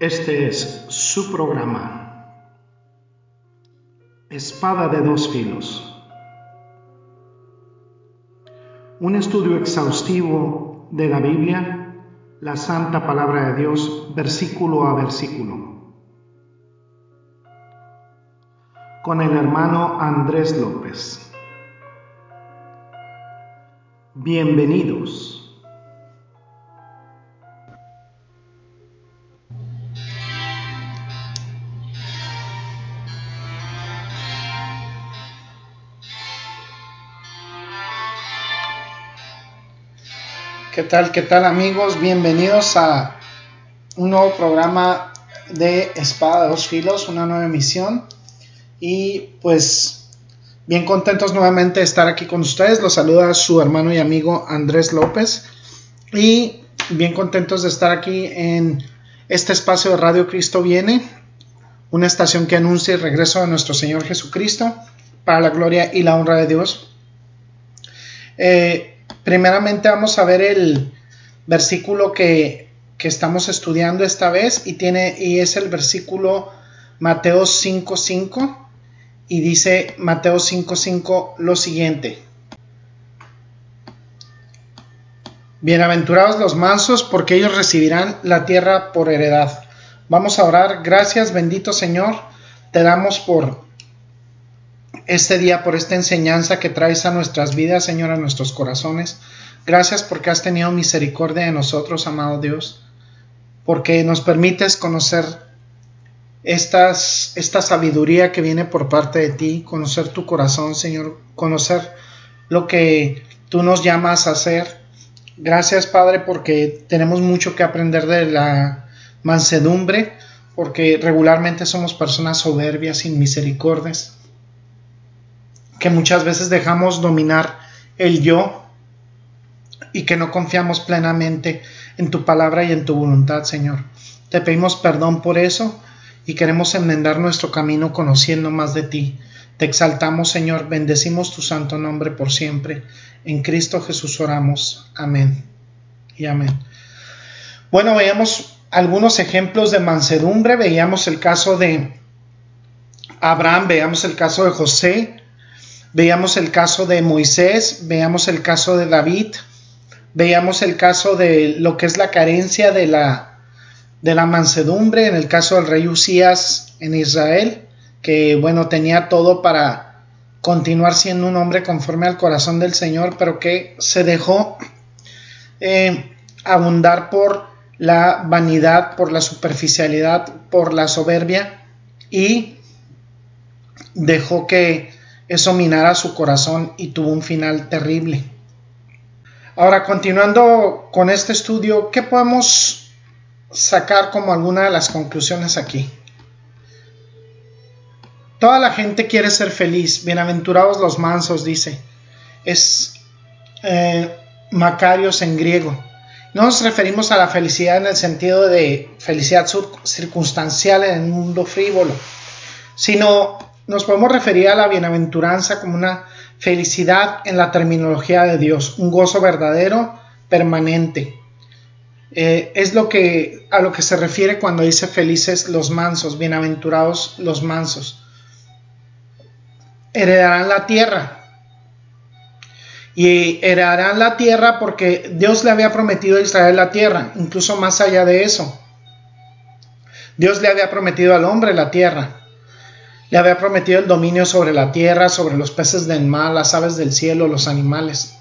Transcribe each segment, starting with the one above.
Este es su programa, Espada de dos filos. Un estudio exhaustivo de la Biblia, la Santa Palabra de Dios, versículo a versículo. Con el hermano Andrés López. Bienvenidos. ¿Qué tal? ¿Qué tal amigos? Bienvenidos a un nuevo programa de Espada de dos filos, una nueva emisión. Y pues bien contentos nuevamente de estar aquí con ustedes. Los saluda su hermano y amigo Andrés López. Y bien contentos de estar aquí en este espacio de Radio Cristo Viene, una estación que anuncia el regreso de nuestro Señor Jesucristo para la gloria y la honra de Dios. Eh, Primeramente vamos a ver el versículo que, estamos estudiando esta vez y, tiene, y es el versículo Mateo 5.5 y dice Mateo 5.5 lo siguiente. Bienaventurados los mansos porque ellos recibirán la tierra por heredad. Vamos a orar. Gracias bendito Señor. Te damos por este día, por esta enseñanza que traes a nuestras vidas, Señor, a nuestros corazones. Gracias porque has tenido misericordia de nosotros, amado Dios, porque nos permites conocer estas, esta sabiduría que viene por parte de ti, conocer tu corazón, Señor, conocer lo que tú nos llamas a hacer. Gracias, Padre, porque tenemos mucho que aprender de la mansedumbre, porque regularmente somos personas soberbias, sin misericordias que muchas veces dejamos dominar el yo y que no confiamos plenamente en tu palabra y en tu voluntad, Señor. Te pedimos perdón por eso y queremos enmendar nuestro camino conociendo más de ti. Te exaltamos, Señor, bendecimos tu santo nombre por siempre. En Cristo Jesús oramos. Amén. Y amén. Bueno, veíamos algunos ejemplos de mansedumbre, veíamos el caso de Abraham, veíamos el caso de José, Veíamos el caso de Moisés, veamos el caso de David, veíamos el caso de lo que es la carencia de la, de la mansedumbre en el caso del rey Usías en Israel, que bueno, tenía todo para continuar siendo un hombre conforme al corazón del Señor, pero que se dejó eh, abundar por la vanidad, por la superficialidad, por la soberbia y dejó que eso minara su corazón y tuvo un final terrible. Ahora, continuando con este estudio, ¿qué podemos sacar como alguna de las conclusiones aquí? Toda la gente quiere ser feliz, bienaventurados los mansos, dice. Es eh, Macarios en griego. No nos referimos a la felicidad en el sentido de felicidad circunstancial en el mundo frívolo, sino nos podemos referir a la bienaventuranza como una felicidad en la terminología de Dios, un gozo verdadero, permanente. Eh, es lo que a lo que se refiere cuando dice felices los mansos, bienaventurados los mansos. Heredarán la tierra. Y heredarán la tierra porque Dios le había prometido a Israel la tierra, incluso más allá de eso. Dios le había prometido al hombre la tierra. Le había prometido el dominio sobre la tierra, sobre los peces del mar, las aves del cielo, los animales.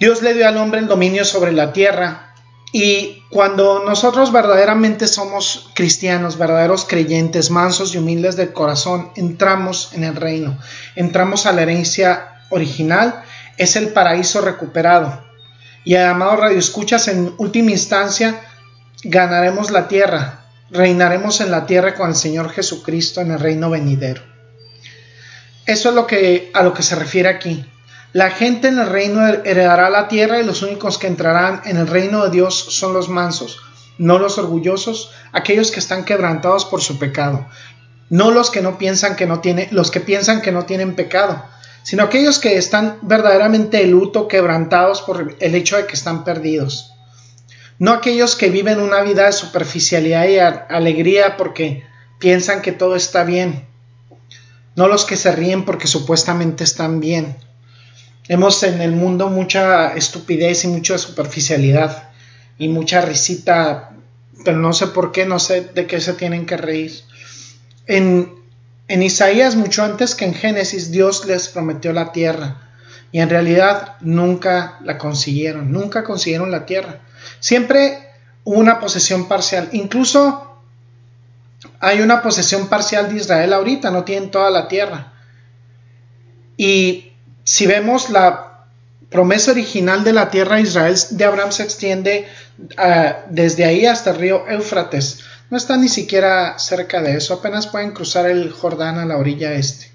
Dios le dio al hombre el dominio sobre la tierra y cuando nosotros verdaderamente somos cristianos, verdaderos creyentes, mansos y humildes de corazón, entramos en el reino, entramos a la herencia original, es el paraíso recuperado. Y amado Radio Escuchas, en última instancia, ganaremos la tierra, reinaremos en la tierra con el Señor Jesucristo en el reino venidero. Eso es lo que, a lo que se refiere aquí. La gente en el reino heredará la tierra y los únicos que entrarán en el reino de Dios son los mansos, no los orgullosos, aquellos que están quebrantados por su pecado, no los que no piensan que no tienen, los que piensan que no tienen pecado, sino aquellos que están verdaderamente de luto, quebrantados por el hecho de que están perdidos. No aquellos que viven una vida de superficialidad y alegría porque piensan que todo está bien, no los que se ríen porque supuestamente están bien. Vemos en el mundo mucha estupidez y mucha superficialidad y mucha risita, pero no sé por qué, no sé de qué se tienen que reír. En, en Isaías, mucho antes que en Génesis, Dios les prometió la tierra y en realidad nunca la consiguieron, nunca consiguieron la tierra. Siempre una posesión parcial. Incluso hay una posesión parcial de Israel ahorita, no tienen toda la tierra. Y si vemos la promesa original de la tierra de Israel de Abraham se extiende ah, desde ahí hasta el río Éufrates. No está ni siquiera cerca de eso, apenas pueden cruzar el Jordán a la orilla este.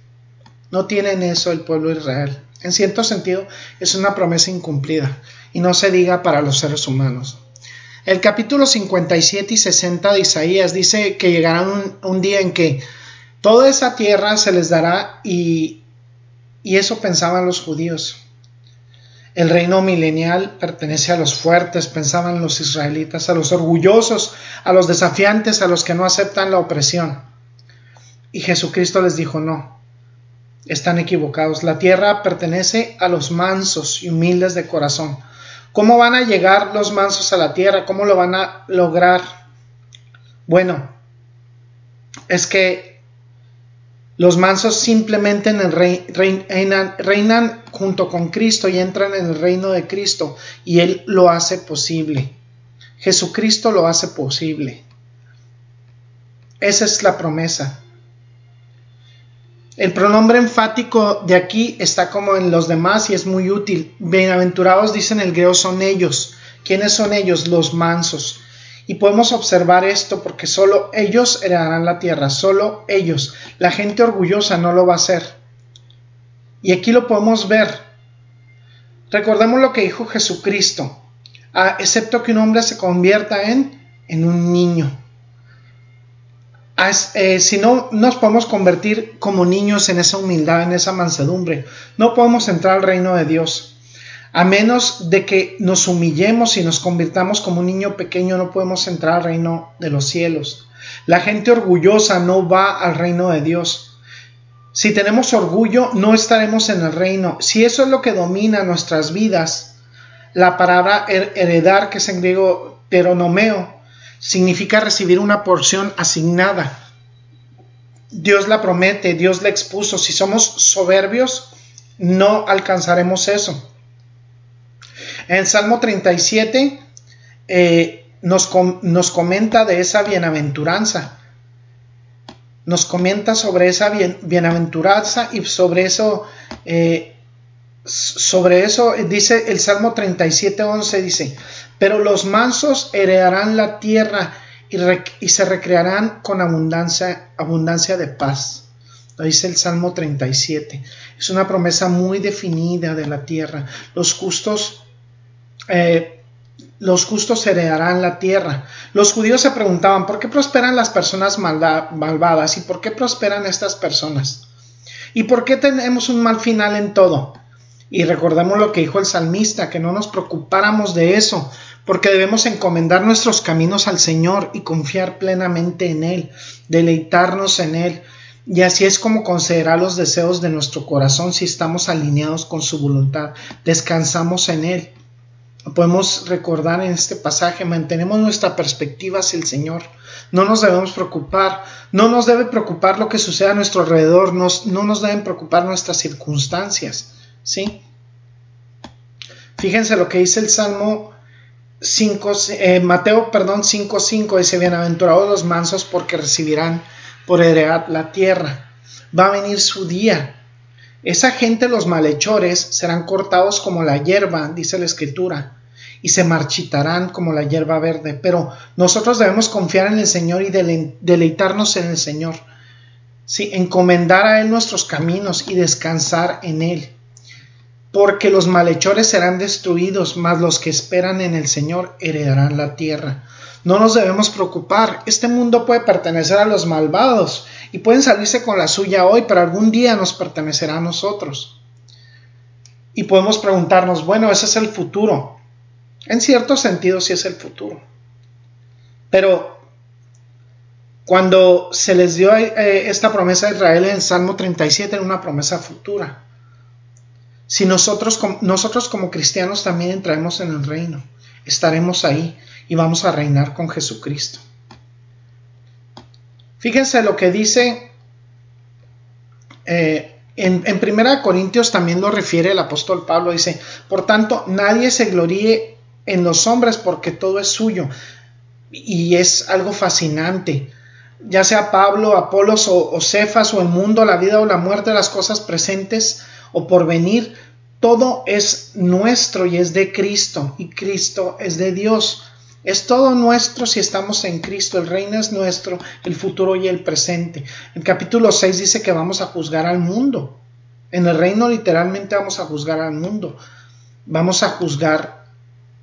No tienen eso el pueblo de Israel. En cierto sentido, es una promesa incumplida y no se diga para los seres humanos. El capítulo 57 y 60 de Isaías dice que llegará un, día en que toda esa tierra se les dará y, y eso pensaban los judíos. El reino milenial pertenece a los fuertes, pensaban los israelitas, a los orgullosos, a los desafiantes, a los que no aceptan la opresión. Y Jesucristo les dijo, no, están equivocados. La tierra pertenece a los mansos y humildes de corazón. ¿Cómo van a llegar los mansos a la tierra? ¿Cómo lo van a lograr? Bueno, es que los mansos simplemente reinan, junto con Cristo y entran en el reino de Cristo y Él lo hace posible. Jesucristo lo hace posible. Esa es la promesa. El pronombre enfático de aquí está como en los demás y es muy útil. Bienaventurados dicen el griego son ellos. ¿Quiénes son ellos? Los mansos. Y podemos observar esto porque solo ellos heredarán la tierra, solo ellos. La gente orgullosa no lo va a hacer. Y aquí lo podemos ver. Recordemos lo que dijo Jesucristo. Ah, excepto que un hombre se convierta en, en un niño. Eh, si no nos podemos convertir como niños en esa humildad, en esa mansedumbre, no podemos entrar al reino de Dios. A menos de que nos humillemos y nos convirtamos como un niño pequeño, no podemos entrar al reino de los cielos. La gente orgullosa no va al reino de Dios. Si tenemos orgullo, no estaremos en el reino. Si eso es lo que domina nuestras vidas, la palabra heredar, que es en griego teronomeo, significa recibir una porción asignada. Dios la promete, Dios la expuso. Si somos soberbios, no alcanzaremos eso. En Salmo 37 eh, nos, nos, comenta de esa bienaventuranza. Nos comenta sobre esa bienaventuranza y sobre eso, eh, sobre eso dice el Salmo 37, 11, dice, pero los mansos heredarán la tierra y, se recrearán con abundancia, abundancia de paz. Lo dice el Salmo 37. Es una promesa muy definida de la tierra. Los justos, eh, los justos heredarán la tierra. Los judíos se preguntaban, ¿por qué prosperan las personas malvadas? ¿Y por qué prosperan estas personas? ¿Y por qué tenemos un mal final en todo? Y recordemos lo que dijo el salmista, que no nos preocupáramos de eso, porque debemos encomendar nuestros caminos al Señor y confiar plenamente en Él, deleitarnos en Él, y así es como concederá los deseos de nuestro corazón si estamos alineados con su voluntad, descansamos en Él. Podemos recordar en este pasaje, mantenemos nuestra perspectiva hacia el Señor, no nos debemos preocupar, no nos debe preocupar lo que sucede a nuestro alrededor, no nos deben preocupar nuestras circunstancias, ¿sí? Fíjense lo que dice el Salmo 5, eh, Mateo, perdón, 5.5 dice, bienaventurados los mansos porque recibirán por heredad la tierra. Va a venir su día. Esa gente, los malhechores, serán cortados como la hierba, dice la escritura, y se marchitarán como la hierba verde. Pero nosotros debemos confiar en el Señor y deleitarnos en el Señor. Sí, encomendar a Él nuestros caminos y descansar en Él porque los malhechores serán destruidos, mas los que esperan en el Señor heredarán la tierra. No nos debemos preocupar, este mundo puede pertenecer a los malvados y pueden salirse con la suya hoy, pero algún día nos pertenecerá a nosotros. Y podemos preguntarnos, bueno, ese es el futuro. En cierto sentido sí es el futuro. Pero cuando se les dio eh, esta promesa a Israel en Salmo 37 era una promesa futura. Si nosotros, nosotros como cristianos también entraremos en el reino, estaremos ahí y vamos a reinar con Jesucristo. Fíjense lo que dice eh, en, en Primera Corintios también lo refiere el apóstol Pablo, dice, por tanto, nadie se gloríe en los hombres porque todo es suyo. Y es algo fascinante. Ya sea Pablo, Apolos o, Cefas o el mundo, la vida o la muerte, las cosas presentes o por venir, todo es nuestro y es de Cristo y Cristo es de Dios. Es todo nuestro si estamos en Cristo. El reino es nuestro, el futuro y el presente. El capítulo 6 dice que vamos a juzgar al mundo. En el reino literalmente vamos a juzgar al mundo. Vamos a juzgar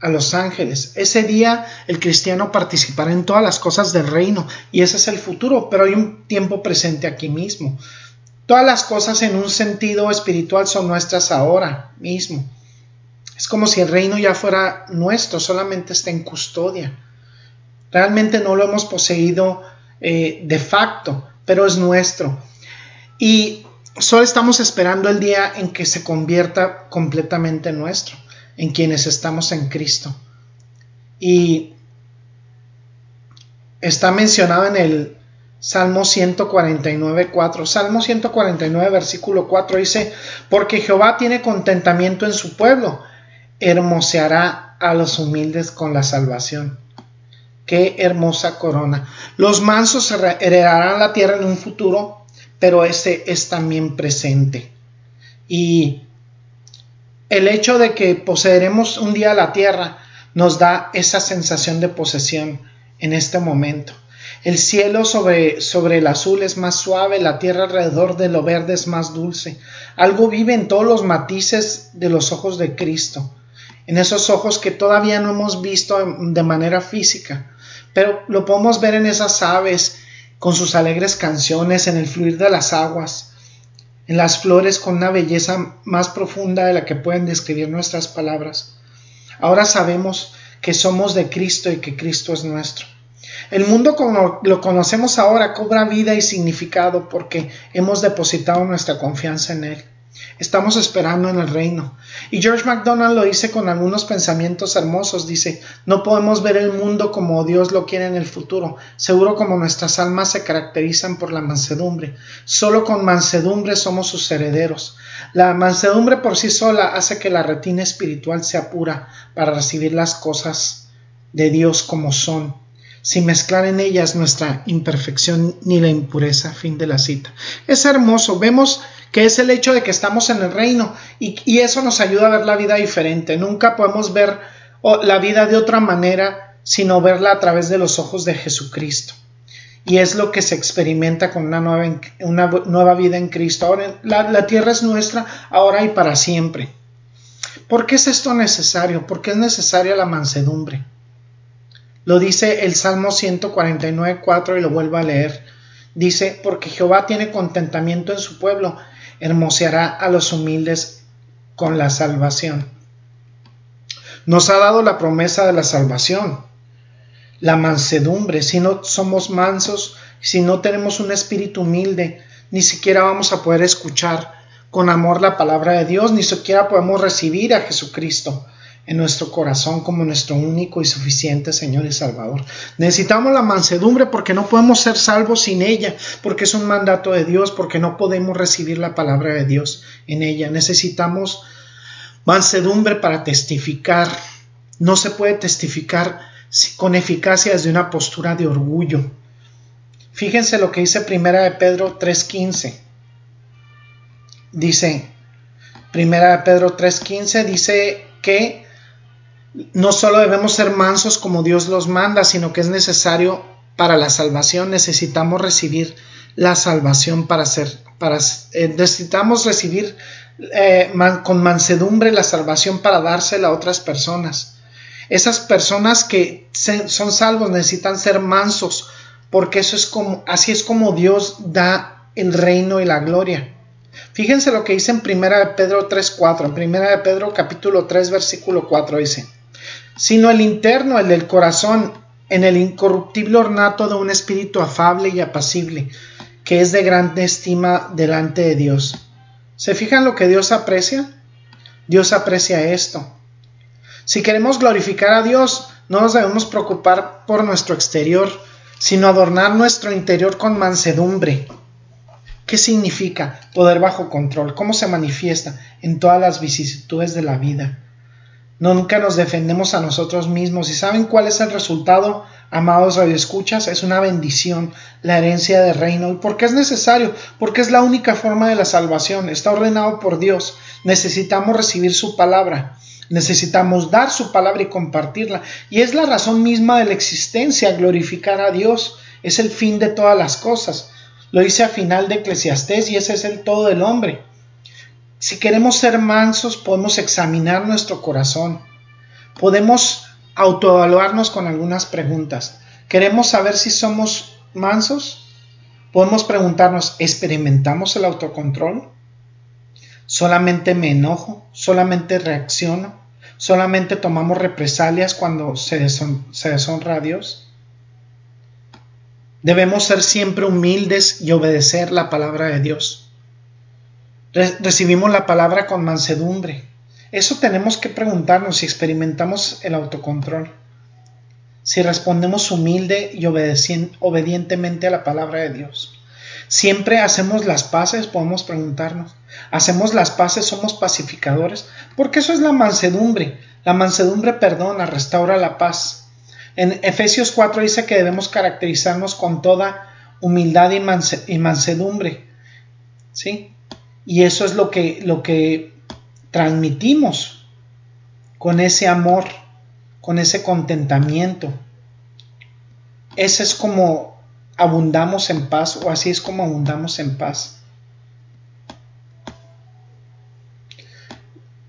a los ángeles. Ese día el cristiano participará en todas las cosas del reino y ese es el futuro, pero hay un tiempo presente aquí mismo. Todas las cosas en un sentido espiritual son nuestras ahora mismo. Es como si el reino ya fuera nuestro, solamente está en custodia. Realmente no lo hemos poseído eh, de facto, pero es nuestro. Y solo estamos esperando el día en que se convierta completamente nuestro, en quienes estamos en Cristo. Y está mencionado en el Salmo 149, 4. Salmo 149, versículo 4 dice, porque Jehová tiene contentamiento en su pueblo hermoseará a los humildes con la salvación. Qué hermosa corona. Los mansos heredarán la tierra en un futuro, pero ese es también presente. Y el hecho de que poseeremos un día la tierra nos da esa sensación de posesión en este momento. El cielo sobre, el azul es más suave, la tierra alrededor de lo verde es más dulce. Algo vive en todos los matices de los ojos de Cristo en esos ojos que todavía no hemos visto de manera física, pero lo podemos ver en esas aves con sus alegres canciones, en el fluir de las aguas, en las flores con una belleza más profunda de la que pueden describir nuestras palabras. Ahora sabemos que somos de Cristo y que Cristo es nuestro. El mundo como lo conocemos ahora cobra vida y significado porque hemos depositado nuestra confianza en Él. Estamos esperando en el reino. Y George MacDonald lo dice con algunos pensamientos hermosos. Dice, no podemos ver el mundo como Dios lo quiere en el futuro, seguro como nuestras almas se caracterizan por la mansedumbre. Solo con mansedumbre somos sus herederos. La mansedumbre por sí sola hace que la retina espiritual sea pura para recibir las cosas de Dios como son sin mezclar en ellas nuestra imperfección ni la impureza. Fin de la cita. Es hermoso. Vemos que es el hecho de que estamos en el reino y, eso nos ayuda a ver la vida diferente. Nunca podemos ver la vida de otra manera sino verla a través de los ojos de Jesucristo. Y es lo que se experimenta con una nueva, vida en Cristo. Ahora la, la tierra es nuestra ahora y para siempre. ¿Por qué es esto necesario? ¿Por qué es necesaria la mansedumbre? Lo dice el Salmo 149, 4 y lo vuelvo a leer. Dice, porque Jehová tiene contentamiento en su pueblo hermoseará a los humildes con la salvación. Nos ha dado la promesa de la salvación, la mansedumbre. Si no somos mansos, si no tenemos un espíritu humilde, ni siquiera vamos a poder escuchar con amor la palabra de Dios, ni siquiera podemos recibir a Jesucristo en nuestro corazón como nuestro único y suficiente Señor y Salvador. Necesitamos la mansedumbre porque no podemos ser salvos sin ella, porque es un mandato de Dios, porque no podemos recibir la palabra de Dios en ella. Necesitamos mansedumbre para testificar. No se puede testificar con eficacia desde una postura de orgullo. Fíjense lo que dice Primera de Pedro 3:15. Dice Primera de Pedro 3:15 dice que no solo debemos ser mansos como Dios los manda, sino que es necesario para la salvación, necesitamos recibir la salvación para ser, para, eh, necesitamos recibir eh, con mansedumbre la salvación para dársela a otras personas. Esas personas que son salvos necesitan ser mansos, porque eso es como, así es como Dios da el reino y la gloria. Fíjense lo que dice en 1 de Pedro 3.4, en 1 de Pedro capítulo 3 versículo 4 dice, sino el interno, el del corazón, en el incorruptible ornato de un espíritu afable y apacible, que es de grande estima delante de Dios. ¿Se fijan lo que Dios aprecia? Dios aprecia esto. Si queremos glorificar a Dios, no nos debemos preocupar por nuestro exterior, sino adornar nuestro interior con mansedumbre. ¿Qué significa poder bajo control? ¿Cómo se manifiesta en todas las vicisitudes de la vida? Nunca nos defendemos a nosotros mismos. ¿Y saben cuál es el resultado, amados radioescuchas? Es una bendición, la herencia del reino. ¿Y por qué es necesario? Porque es la única forma de la salvación. Está ordenado por Dios. Necesitamos recibir su palabra. Necesitamos dar su palabra y compartirla. Y es la razón misma de la existencia, glorificar a Dios. Es el fin de todas las cosas. Lo dice a final de Eclesiastés y ese es el todo del hombre. Si queremos ser mansos, podemos examinar nuestro corazón. Podemos autoevaluarnos con algunas preguntas. ¿Queremos saber si somos mansos? Podemos preguntarnos, ¿experimentamos el autocontrol? ¿Solamente me enojo? ¿Solamente reacciono? ¿Solamente tomamos represalias cuando se, deshonra a Dios? Debemos ser siempre humildes y obedecer la palabra de Dios recibimos la palabra con mansedumbre. Eso tenemos que preguntarnos si experimentamos el autocontrol. Si respondemos humilde y obedientemente a la palabra de Dios. Siempre hacemos las paces, podemos preguntarnos. ¿Hacemos las paces? ¿Somos pacificadores? Porque eso es la mansedumbre. La mansedumbre perdona, restaura la paz. En Efesios 4 dice que debemos caracterizarnos con toda humildad y, mansedumbre. ¿Sí? Y eso es lo que, lo que transmitimos con ese amor, con ese contentamiento. Ese es como abundamos en paz o así es como abundamos en paz.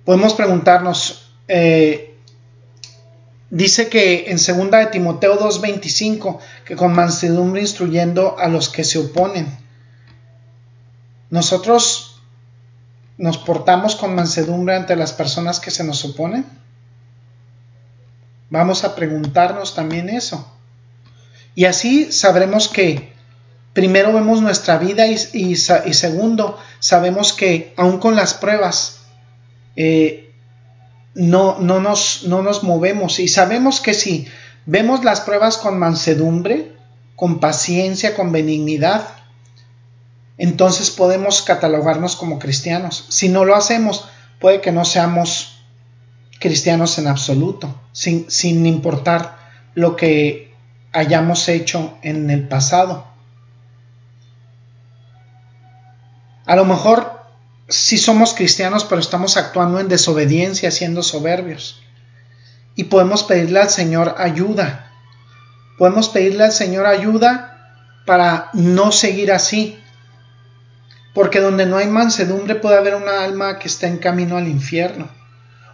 Podemos preguntarnos, eh, dice que en 2 de Timoteo 2.25, que con mansedumbre instruyendo a los que se oponen. Nosotros ¿Nos portamos con mansedumbre ante las personas que se nos oponen? Vamos a preguntarnos también eso. Y así sabremos que primero vemos nuestra vida y, segundo, sabemos que aún con las pruebas eh, no, no, nos, no nos movemos y sabemos que si vemos las pruebas con mansedumbre, con paciencia, con benignidad, entonces podemos catalogarnos como cristianos. Si no lo hacemos, puede que no seamos cristianos en absoluto, sin, importar lo que hayamos hecho en el pasado. A lo mejor sí somos cristianos, pero estamos actuando en desobediencia, siendo soberbios. Y podemos pedirle al Señor ayuda. Podemos pedirle al Señor ayuda para no seguir así, porque donde no hay mansedumbre puede haber una alma que está en camino al infierno.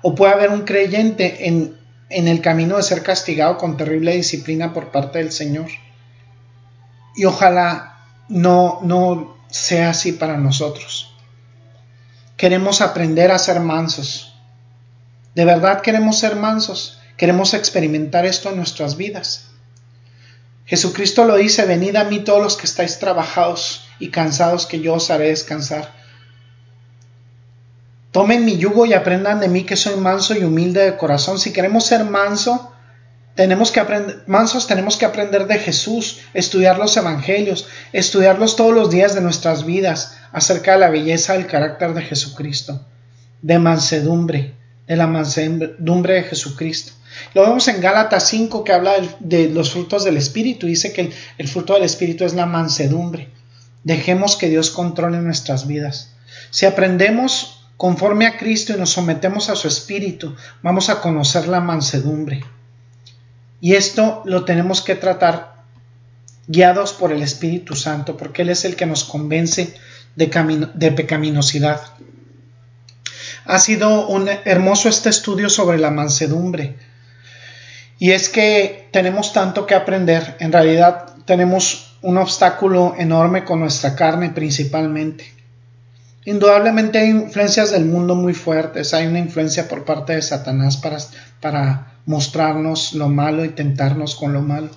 O puede haber un creyente en, en el camino de ser castigado con terrible disciplina por parte del Señor. Y ojalá no, no sea así para nosotros. Queremos aprender a ser mansos. De verdad queremos ser mansos. Queremos experimentar esto en nuestras vidas. Jesucristo lo dice, venid a mí todos los que estáis trabajados y cansados que yo os haré descansar. Tomen mi yugo y aprendan de mí que soy manso y humilde de corazón. Si queremos ser manso, tenemos que aprender, mansos tenemos que aprender de Jesús, estudiar los evangelios, estudiarlos todos los días de nuestras vidas acerca de la belleza del carácter de Jesucristo, de mansedumbre, de la mansedumbre de Jesucristo. Lo vemos en Gálatas 5 que habla de, los frutos del Espíritu. Dice que el fruto del Espíritu es la mansedumbre. Dejemos que Dios controle nuestras vidas. Si aprendemos conforme a Cristo y nos sometemos a su Espíritu, vamos a conocer la mansedumbre. Y esto lo tenemos que tratar guiados por el Espíritu Santo, porque Él es el que nos convence de, pecaminosidad. Ha sido un hermoso este estudio sobre la mansedumbre. Y es que tenemos tanto que aprender. En realidad tenemos un obstáculo enorme con nuestra carne principalmente. Indudablemente hay influencias del mundo muy fuertes, hay una influencia por parte de Satanás para, para mostrarnos lo malo y tentarnos con lo malo.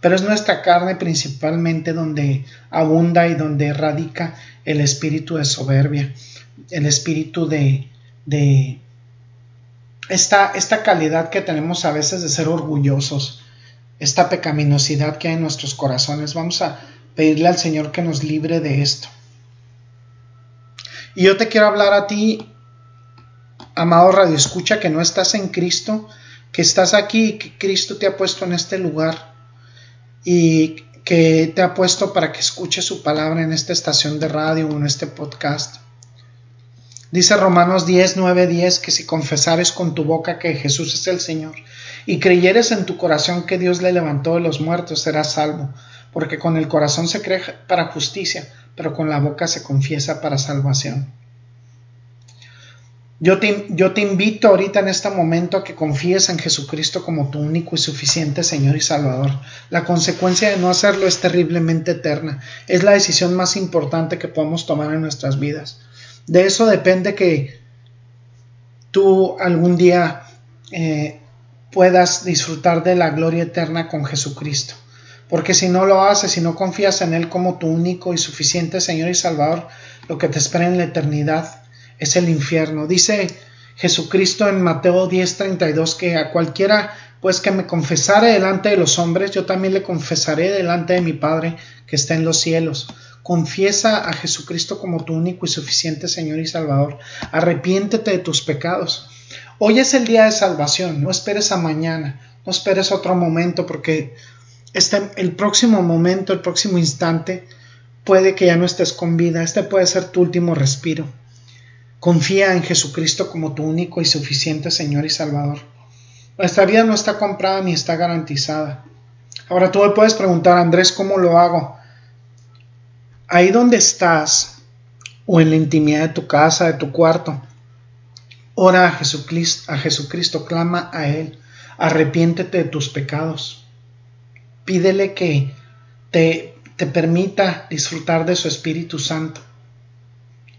Pero es nuestra carne principalmente donde abunda y donde radica el espíritu de soberbia, el espíritu de, de esta, esta calidad que tenemos a veces de ser orgullosos, esta pecaminosidad que hay en nuestros corazones. Vamos a pedirle al Señor que nos libre de esto. Y yo te quiero hablar a ti, amado Radio Escucha, que no estás en Cristo, que estás aquí, que Cristo te ha puesto en este lugar y que te ha puesto para que escuches su palabra en esta estación de radio o en este podcast. Dice Romanos 10, 9, 10 que si confesares con tu boca que Jesús es el Señor y creyeres en tu corazón que Dios le levantó de los muertos, serás salvo, porque con el corazón se cree para justicia, pero con la boca se confiesa para salvación. Yo te, invito ahorita en este momento a que confíes en Jesucristo como tu único y suficiente Señor y Salvador. La consecuencia de no hacerlo es terriblemente eterna. Es la decisión más importante que podemos tomar en nuestras vidas. De eso depende que tú algún día eh, puedas disfrutar de la gloria eterna con Jesucristo. Porque si no lo haces, si no confías en Él como tu único y suficiente Señor y Salvador, lo que te espera en la eternidad es el infierno. Dice Jesucristo en Mateo 10:32 que a cualquiera pues que me confesare delante de los hombres, yo también le confesaré delante de mi Padre que está en los cielos. Confiesa a Jesucristo como tu único y suficiente Señor y Salvador. Arrepiéntete de tus pecados. Hoy es el día de salvación, no esperes a mañana, no esperes otro momento porque este, el próximo momento, el próximo instante, puede que ya no estés con vida, este puede ser tu último respiro. Confía en Jesucristo como tu único y suficiente Señor y Salvador. Nuestra vida no está comprada ni está garantizada. Ahora tú me puedes preguntar, Andrés, ¿cómo lo hago? Ahí donde estás, o en la intimidad de tu casa, de tu cuarto, ora a Jesucristo, clama a Él, arrepiéntete de tus pecados Pídele que te, te permita disfrutar de su Espíritu Santo.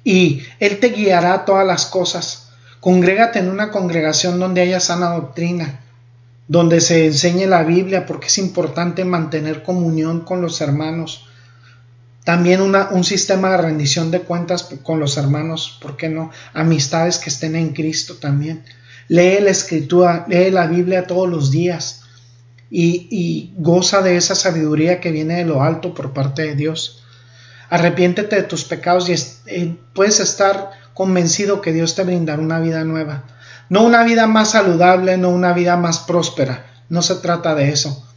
Y Él te guiará a todas las cosas. Congrégate en una congregación donde haya sana doctrina, donde se enseñe la Biblia, porque es importante mantener comunión con los hermanos. También un sistema de rendición de cuentas con los hermanos, ¿por qué no? Amistades que estén en Cristo también. Lee la escritura, lee la Biblia todos los días y, goza de esa sabiduría que viene de lo alto por parte de Dios. Arrepiéntete de tus pecados y eh, puedes estar convencido que Dios te brindará una vida nueva. No una vida más saludable, no una vida más próspera. No se trata de eso,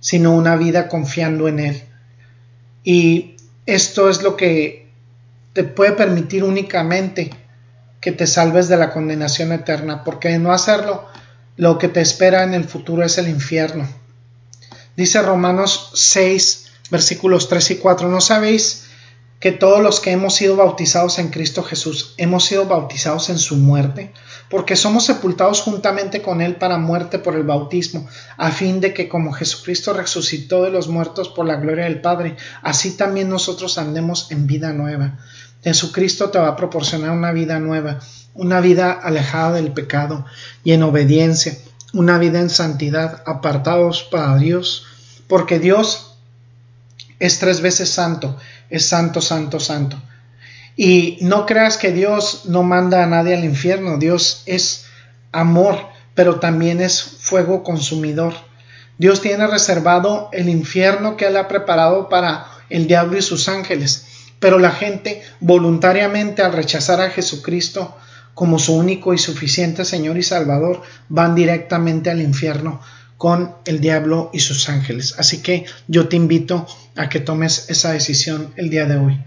sino una vida confiando en Él. Y esto es lo que te puede permitir únicamente que te salves de la condenación eterna, porque de no hacerlo, lo que te espera en el futuro es el infierno. Dice Romanos 6, versículos 3 y 4, ¿no sabéis que todos los que hemos sido bautizados en Cristo Jesús hemos sido bautizados en su muerte? Porque somos sepultados juntamente con Él para muerte por el bautismo, a fin de que como Jesucristo resucitó de los muertos por la gloria del Padre, así también nosotros andemos en vida nueva. Jesucristo te va a proporcionar una vida nueva, una vida alejada del pecado y en obediencia una vida en santidad, apartados para Dios, porque Dios es tres veces santo, es santo, santo, santo. Y no creas que Dios no manda a nadie al infierno, Dios es amor, pero también es fuego consumidor. Dios tiene reservado el infierno que Él ha preparado para el diablo y sus ángeles, pero la gente voluntariamente al rechazar a Jesucristo como su único y suficiente Señor y Salvador, van directamente al infierno con el diablo y sus ángeles. Así que yo te invito a que tomes esa decisión el día de hoy.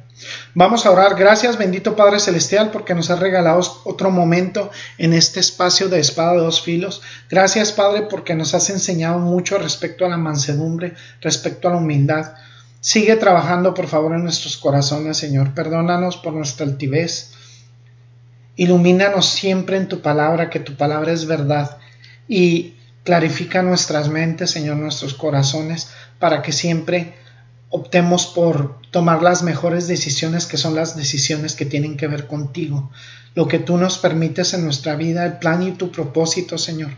Vamos a orar. Gracias, bendito Padre Celestial, porque nos has regalado otro momento en este espacio de espada de dos filos. Gracias, Padre, porque nos has enseñado mucho respecto a la mansedumbre, respecto a la humildad. Sigue trabajando, por favor, en nuestros corazones, Señor. Perdónanos por nuestra altivez. Ilumínanos siempre en tu palabra, que tu palabra es verdad. Y clarifica nuestras mentes, Señor, nuestros corazones, para que siempre optemos por tomar las mejores decisiones, que son las decisiones que tienen que ver contigo. Lo que tú nos permites en nuestra vida, el plan y tu propósito, Señor.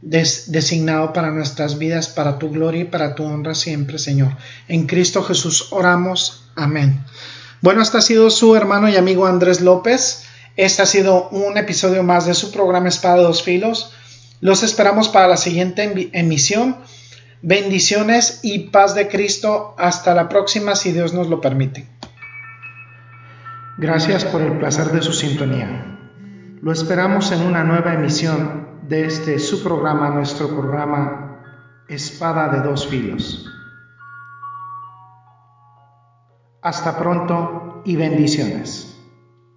designado para nuestras vidas, para tu gloria y para tu honra siempre, Señor. En Cristo Jesús oramos. Amén. Bueno, este ha sido su hermano y amigo Andrés López. Este ha sido un episodio más de su programa Espada de dos Filos. Los esperamos para la siguiente emisión. Bendiciones y paz de Cristo. Hasta la próxima, si Dios nos lo permite. Gracias por el placer de su sintonía. Lo esperamos en una nueva emisión de este su programa, nuestro programa Espada de dos filos. Hasta pronto y bendiciones.